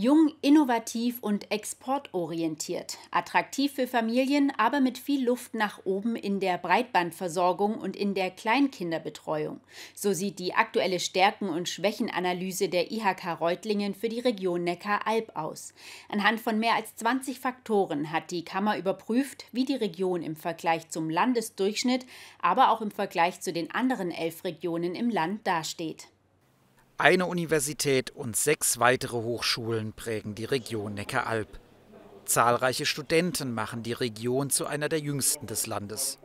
Jung, innovativ und exportorientiert. Attraktiv für Familien, aber mit viel Luft nach oben in der Breitbandversorgung und in der Kleinkinderbetreuung. So sieht die aktuelle Stärken- und Schwächenanalyse der IHK Reutlingen für die Region Neckar-Alb aus. Anhand von mehr als 20 Faktoren hat die Kammer überprüft, wie die Region im Vergleich zum Landesdurchschnitt, aber auch im Vergleich zu den anderen elf Regionen im Land dasteht. Eine Universität und sechs weitere Hochschulen prägen die Region Neckaralb. Zahlreiche Studenten machen die Region zu einer der jüngsten des Landes.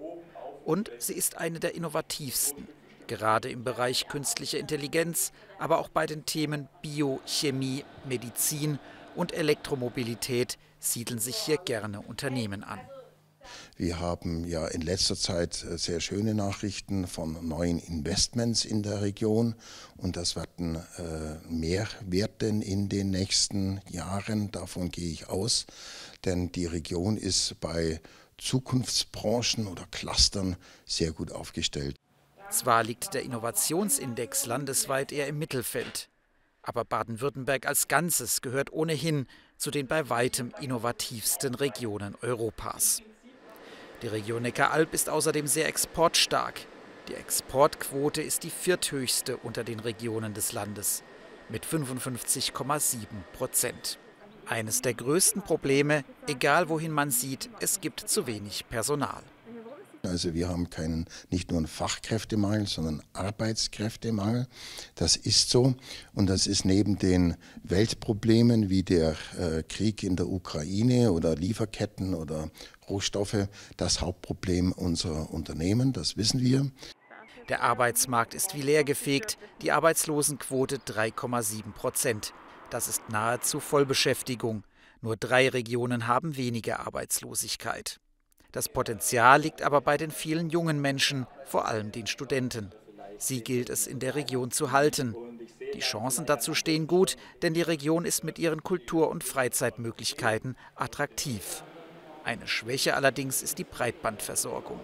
Und sie ist eine der innovativsten, gerade im Bereich künstliche Intelligenz, aber auch bei den Themen Biochemie, Medizin und Elektromobilität siedeln sich hier gerne Unternehmen an. Wir haben ja in letzter Zeit äh, sehr schöne Nachrichten von neuen Investments in der Region und das werden äh, mehr werden in den nächsten Jahren. Davon gehe ich aus, denn die Region ist bei Zukunftsbranchen oder Clustern sehr gut aufgestellt. Zwar liegt der Innovationsindex landesweit eher im Mittelfeld, aber Baden-Württemberg als Ganzes gehört ohnehin zu den bei weitem innovativsten Regionen Europas. Die Region Neckaralb ist außerdem sehr exportstark. Die Exportquote ist die vierthöchste unter den Regionen des Landes mit 55,7 Prozent. Eines der größten Probleme, egal wohin man sieht, es gibt zu wenig Personal. Also wir haben keinen, nicht nur einen Fachkräftemangel, sondern Arbeitskräftemangel. Das ist so. Und das ist neben den Weltproblemen wie der äh, Krieg in der Ukraine oder Lieferketten oder Rohstoffe das Hauptproblem unserer Unternehmen. Das wissen wir. Der Arbeitsmarkt ist wie leergefegt, die Arbeitslosenquote 3,7 Prozent. Das ist nahezu Vollbeschäftigung. Nur drei Regionen haben weniger Arbeitslosigkeit. Das Potenzial liegt aber bei den vielen jungen Menschen, vor allem den Studenten. Sie gilt es in der Region zu halten. Die Chancen dazu stehen gut, denn die Region ist mit ihren Kultur- und Freizeitmöglichkeiten attraktiv. Eine Schwäche allerdings ist die Breitbandversorgung.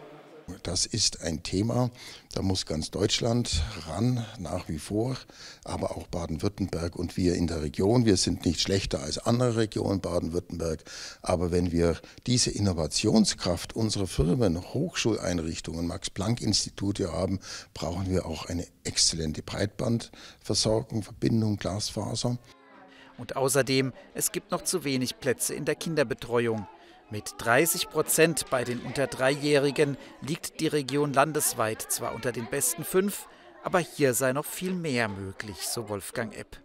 Das ist ein Thema, da muss ganz Deutschland ran, nach wie vor, aber auch Baden-Württemberg und wir in der Region. Wir sind nicht schlechter als andere Regionen Baden-Württemberg, aber wenn wir diese Innovationskraft unserer Firmen, Hochschuleinrichtungen, Max-Planck-Institute haben, brauchen wir auch eine exzellente Breitbandversorgung, Verbindung, Glasfaser. Und außerdem, es gibt noch zu wenig Plätze in der Kinderbetreuung. Mit 30 Prozent bei den unter Dreijährigen liegt die Region landesweit zwar unter den besten fünf, aber hier sei noch viel mehr möglich, so Wolfgang Epp.